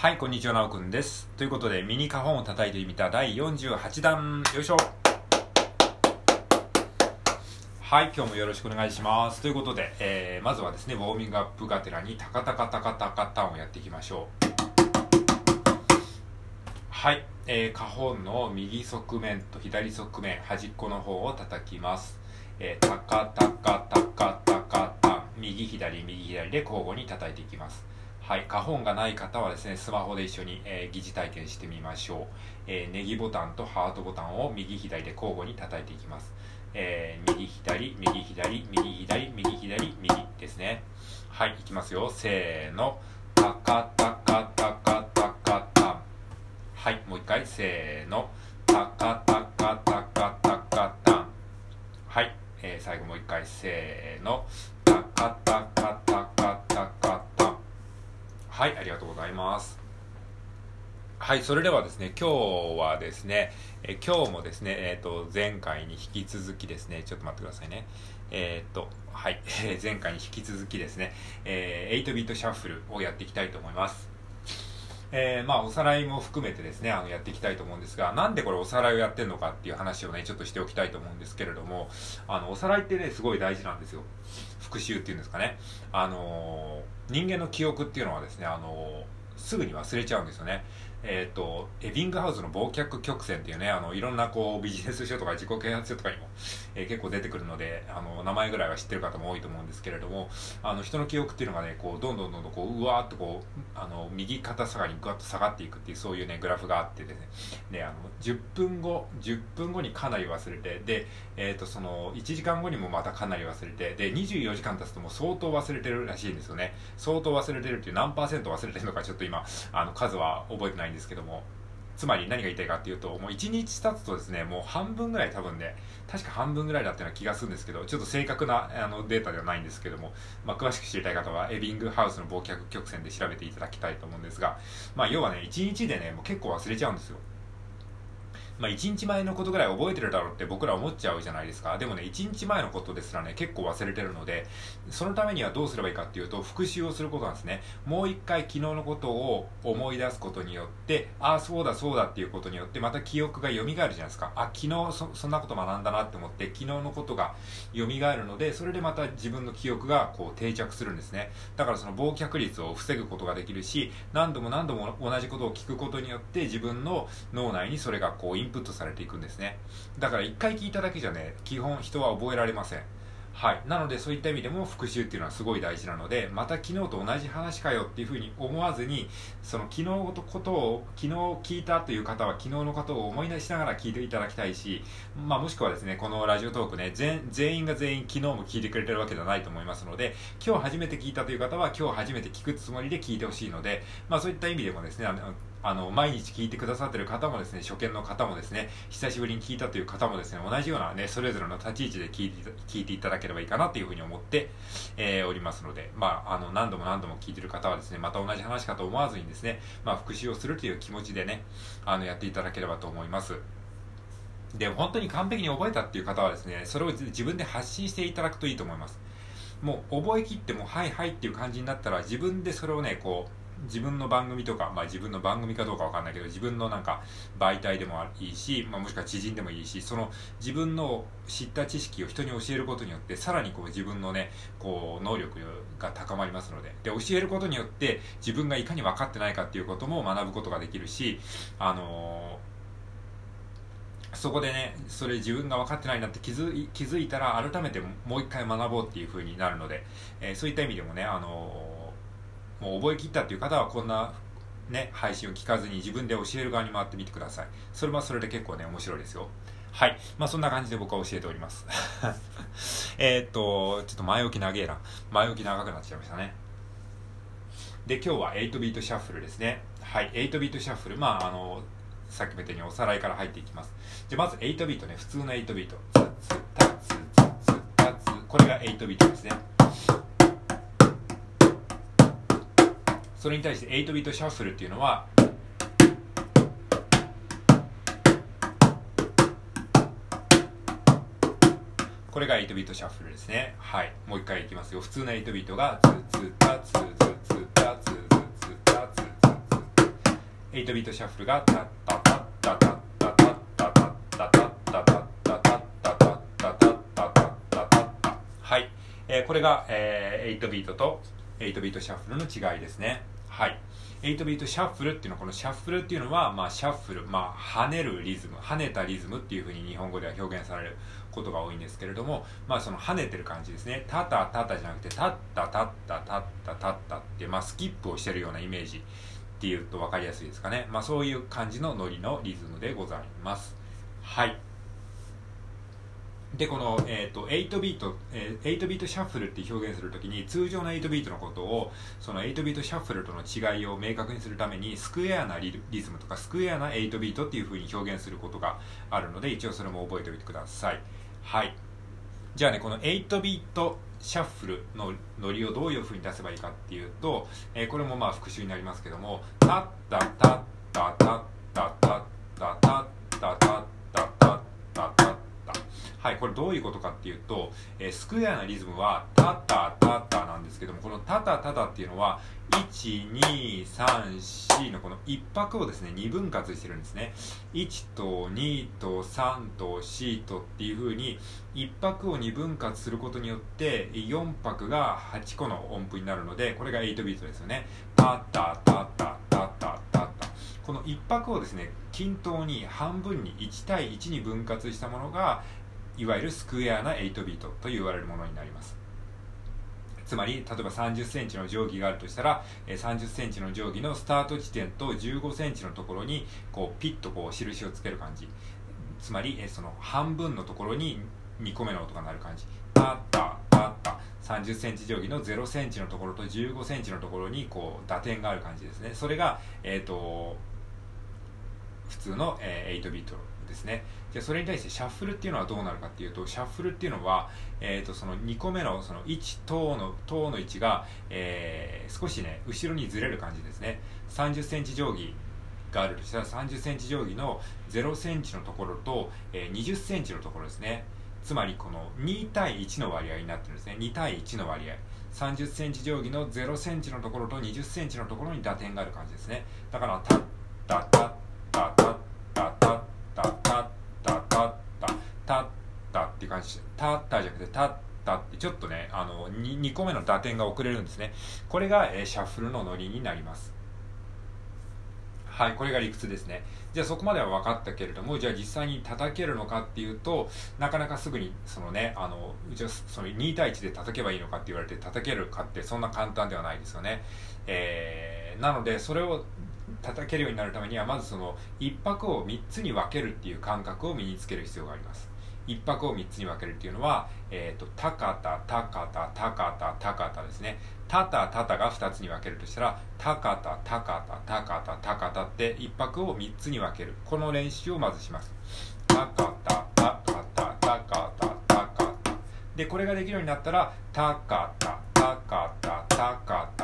はい、こんにちは、なおくんです。ということで、ミニカホンを叩いてみた第48弾、よいしょはい、今日もよろしくお願いします。ということで、えー、まずはですね、ウォーミングアップがてらに、タカタカタカタカタンをやっていきましょう。はい、えー、カホンの右側面と左側面、端っこの方を叩きます。えー、タカタカタカタカタン、右左右左で交互に叩いていきます。はい、花本がない方はですね、スマホで一緒に、えー、疑似体験してみましょう、えー、ネギボタンとハートボタンを右左で交互に叩いていきます。えー、右左、右左、右左、右左、右ですね。はい、いきますよ。せーの。はい、それではですね、今日はですね、え今日もですね、えっ、ー、と、前回に引き続きですね、ちょっと待ってくださいね。えっ、ー、と、はい、え 前回に引き続きですね、えー、8ビートシャッフルをやっていきたいと思います。えー、まあ、おさらいも含めてですね、あの、やっていきたいと思うんですが、なんでこれおさらいをやってんのかっていう話をね、ちょっとしておきたいと思うんですけれども、あの、おさらいってね、すごい大事なんですよ。復習っていうんですかね。あの人間の記憶っていうのはですね、あのすぐに忘れちゃうんですよね。えっ、ー、と、エビングハウスの忘却曲線っていうね、あの、いろんなこう、ビジネス書とか自己啓発書とかにも、えー、結構出てくるので、あの、名前ぐらいは知ってる方も多いと思うんですけれども、あの、人の記憶っていうのがね、こう、どんどんどんどんこう、うわーっとこう、あの、右肩下がりにぐわっと下がっていくっていう、そういうね、グラフがあってですね、で、あの、10分後、10分後にかなり忘れて、で、えっ、ー、と、その、1時間後にもまたかなり忘れて、で、24時間経つともう相当忘れてるらしいんですよね。相当忘れてるっていう何パーセント忘れてるのかちょっと今、あの、数は覚えてないんですけども、つまり何が言いたいかっていうと、もう1日経つとですね、もう半分ぐらい多分ね、確か半分ぐらいだったような気がするんですけど、ちょっと正確なあのデータではないんですけども、まあ、詳しく知りたい方は、エビングハウスの忘却曲線で調べていただきたいと思うんですが、まあ、要はね、1日でね、もう結構忘れちゃうんですよ。まあ、1日前のことぐらい覚えてるだろうって僕ら思っちゃうじゃないですか。でもね、1日前のことですらね、結構忘れてるので、そのためにはどうすればいいかっていうと、復習をすることなんですね。もう一回昨日のことを思い出すことによって、ああ、そうだそうだっていうことによって、また記憶が蘇るじゃないですか。あ、昨日そんなこと学んだなって思って、昨日のことが蘇るので、それでまた自分の記憶がこう定着するんですね。だからその忘却率を防ぐことができるし、何度も何度も同じことを聞くことによって、自分の脳内にそれがこうインインプットされていくんですね。だから一回聞いただけじゃね基本人は覚えられません。はい。なのでそういった意味でも復習っていうのはすごい大事なのでまた昨日と同じ話かよっていうふうに思わずにその昨日のことを昨日聞いたという方は昨日のことを思い出しながら聞いていただきたいし、まあ、もしくはですねこのラジオトークね全全員が全員昨日も聞いてくれてるわけではないと思いますので今日初めて聞いたという方は今日初めて聞くつもりで聞いてほしいので、まあ、そういった意味でもですねあのあの毎日聞いてくださってる方もですね初見の方もですね久しぶりに聞いたという方もですね同じようなねそれぞれの立ち位置で聞いて聞いていただければいいかなというふうに思って、えー、おりますので、まあ、あの何度も何度も聞いてる方はですねまた同じ話かと思わずにですね、まあ、復習をするという気持ちでねあのやっていただければと思います。で本当に完璧に覚えたっていう方はですねそれを自分で発信していただくといいと思いますもう覚えきってもはいはいっていう感じになったら自分でそれをねこう自分の番組とか、まあ、自分の番組かどうかわかんないけど自分のなんか媒体でもいいし、まあ、もしくは知人でもいいしその自分の知った知識を人に教えることによってさらにこう自分のねこう能力が高まりますので。で教えることによって自分がいかに分かってないかっていうことも学ぶことができるしあのーそこでね、それ自分が分かってないなって気づい気づいたら改めてもう一回学ぼうっていう風になるので、えー、そういった意味でもね、あの、もう覚えきったっていう方はこんなね、配信を聞かずに自分で教える側に回ってみてください。それはそれで結構ね、面白いですよ。はい。まあそんな感じで僕は教えております。えっと、ちょっと前置き長えな。前置き長くなっちゃいましたね。で、今日は8ビートシャッフルですね。はい。8ビートシャッフル。まああの、さっきも言ったようにおさらいから入っていきます。じゃまず8ビートね、普通の8ビート。これが8ビートですね。それに対して8ビートシャッフルっていうのは、これが8ビートシャッフルですね。はい。もう一回いきますよ。普通の8ビートが、ツツタツツツタツツツタツツツ。8ビートシャッフルがタッタタッタタッタタッタタッタタッタタッタタッタタッタタッタタッタタッタはい、えー、これが、えー、8ビートと8ビートシャッフルの違いですね8ビートシャッフルっていうのはこのシャッフルっていうのは、まあ、シャッフル、まあ、跳ねるリズム跳ねたリズムっていうふうに日本語では表現されることが多いんですけれども、まあ、その跳ねてる感じですね。タタタタじゃなくてタッタタッタタッタタッタって、まあ、スキップをしてるようなイメージっていうと分かりやすいですかね、まあ、そういう感じのノリのリズムでございます。はい。でこの、えーと、8ビート、えー、8ビートシャッフルって表現するときに通常の8ビートのことをその8ビートシャッフルとの違いを明確にするためにスクエアなリズムとかスクエアな8ビートっていうふうに表現することがあるので一応それも覚えておいてください。はい。じゃあねこの8ビートシャッフルのノリをどういうふうに出せばいいかっていうと、えー、これもまあ復習になりますけどもタッタタッタタッタタはいこれどういうことかっていうと、えー、スクエアなリズムはタタタタなんですけどもこのタタタタっていうのは1234のこの1拍をですね2分割してるんですね。1と2と3と4とっていう風に1拍を2分割することによって4拍が8個の音符になるのでこれが8ビートですよね。タタタタタタタタ。この1拍をですね均等に半分に1対1に分割したものがいわゆるスクエアな8ビートと言われるものになります。つまり例えば3 0センチの定規があるとしたら3 0センチの定規のスタート地点と1 5センチのところにこうピッとこう印をつける感じ。つまりその半分のところに2個目の音が鳴る感じ。タッタタッタ。3 0センチ定規の0センチのところと1 5センチのところにこう打点がある感じですね。それが、えーと、普通の、8ビート。ですね。じゃあそれに対してシャッフルっていうのはどうなるかっていうとシャッフルっていうのは、えー、とその2個目のその1等の等の位置が、えー、少しね後ろにずれる感じですね。3 0センチ定規があると。したら3 0センチ定規の0センチのところと、えー、20センチのところですね。つまりこの2対1の割合になってるんですね。2対1の割合。3 0センチ定規の0センチのところと20センチのところに打点がある感じですね。だからタッタッタッタッタッ感じでタッタじゃなくてタッタってちょっとねあの 2, 2個目の打点が遅れるんですね。これが、えー、シャッフルのノリになります。はいこれが理屈ですね。じゃあそこまでは分かったけれどもじゃあ実際に叩けるのかっていうとなかなかすぐにそのねあのじゃその2対1で叩けばいいのかって言われて叩けるかってそんな簡単ではないですよね、えー、なのでそれを叩けるようになるためにはまずその1拍を3つに分けるっていう感覚を身につける必要があります。1泊を3つに分けるっていうのは、えーと、と高田高田高田高田ですね。たたたたが2つに分けるとしたらたかたたかたたかたたかたって1泊を3つに分ける。この練習をまずします。たかたたかたたかたたかたでこれができるようになったら高田高た高田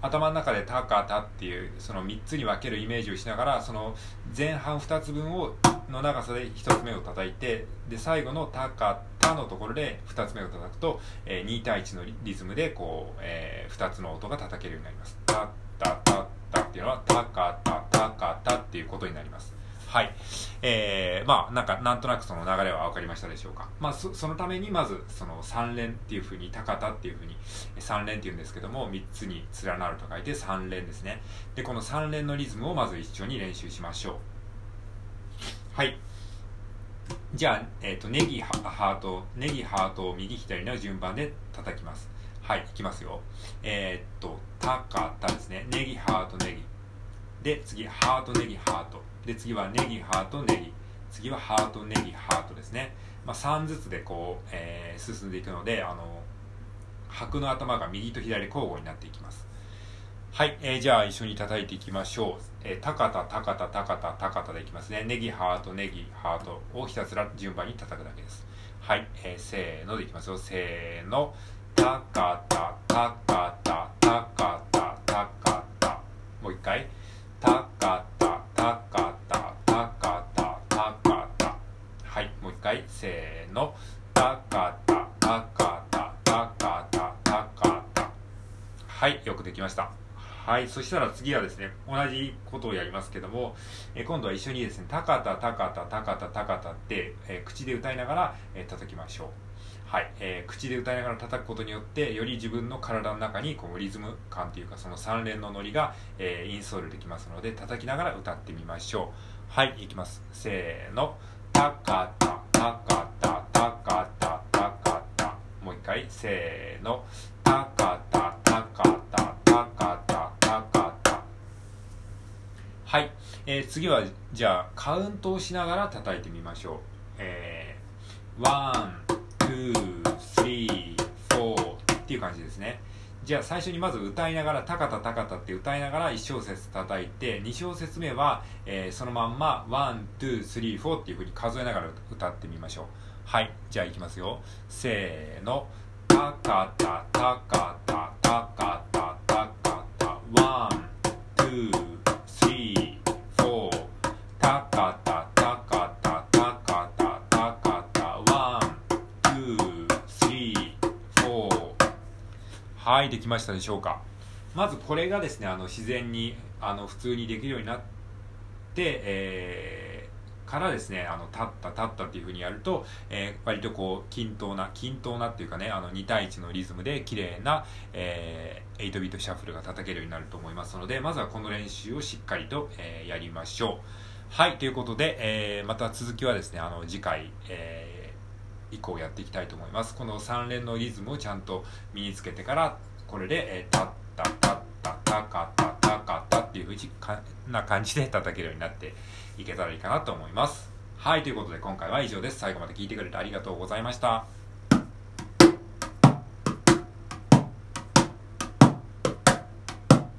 頭の中でタカタっていうその3つに分けるイメージをしながらその前半2つ分をの長さで1つ目を叩いてで最後のタカタのところで2つ目を叩くと、えー、2対1のリズムでこう、えー、2つの音が叩けるようになります。タッタタッタっていうのはタカタタカタっていうことになります。はい。えー、まあ、なんか、なんとなくその流れは分かりましたでしょうか。まあ、そのために、まず、その3連っていうふうに、高田っていうふうに、3連っていうんですけども、3つに連なると書いて3連ですね。で、この3連のリズムをまず一緒に練習しましょう。はい。じゃあ、えっ、ー、と、ネギ、ハート、ネギ、ハートを右左の順番で叩きます。はい、いきますよ。えっ、と、高田ですね。ネギ、ハート、ネギ。で、次、ハート、ネギ、ハート。で次はネギハートネギ。次はハートネギハートですね、まあ、3ずつでこう、えー、進んでいくのであの拍の頭が右と左交互になっていきます。はい、えー、じゃあ一緒に叩いていきましょう、えー、高田高田高田高田でいきますね。ネギハートネギハートをひたすら順番に叩くだけです。はい、えー、せーのでいきますよ。せーの。高田高田高田高田。もう一回。高田回せーのたかたたかたたかたたかたはいよくできましたはい。そしたら次はですね、同じことをやりますけども、え今度は一緒にですね、たかたたかたたかたたかたって、え口で歌いながら、え叩きましょう。はい、えー、口で歌いながら叩くことによってより自分の体の中にこうリズム感というかその3連のノリが、えー、インストールできますので叩きながら歌ってみましょうはいいきますせーのたかたたかたたかたたかたもう一回。せーの。たかたたかたたかたたかたはい、えー、次はじゃあカウントをしながら叩いてみましょう。えー、 one っていう感じですね。じゃあ最初にまず歌いながら「たかたたかた」って歌いながら1小節叩いて2小節目は、えー、そのまんま「one、two、three、four」っていうふうに数えながら歌ってみましょう。はいじゃあいきますよ。せーの「たかたたかたたかたたかた」 one、two、はい、できましたでしょうか。まずこれがですね、あの自然にあの普通にできるようになって、えー、からですね、あの立った立ったっていう風にやると、えー、割とこう均等な均等なっていうかね、あの2対1のリズムで綺麗な、えー、8ビートシャッフルが叩けるようになると思いますので、まずはこの練習をしっかりと、え、やりましょう。はい、ということで、えー、また続きはですね、あの次回、えー以降やっていきたいと思います。この3連のリズムをちゃんと身につけてからこれで、えー、タッタタッタタカタタカタっていうふうな感じで叩けるようになっていけたらいいかなと思いますはいということで今回は以上です最後まで聴いてくれてありがとうございました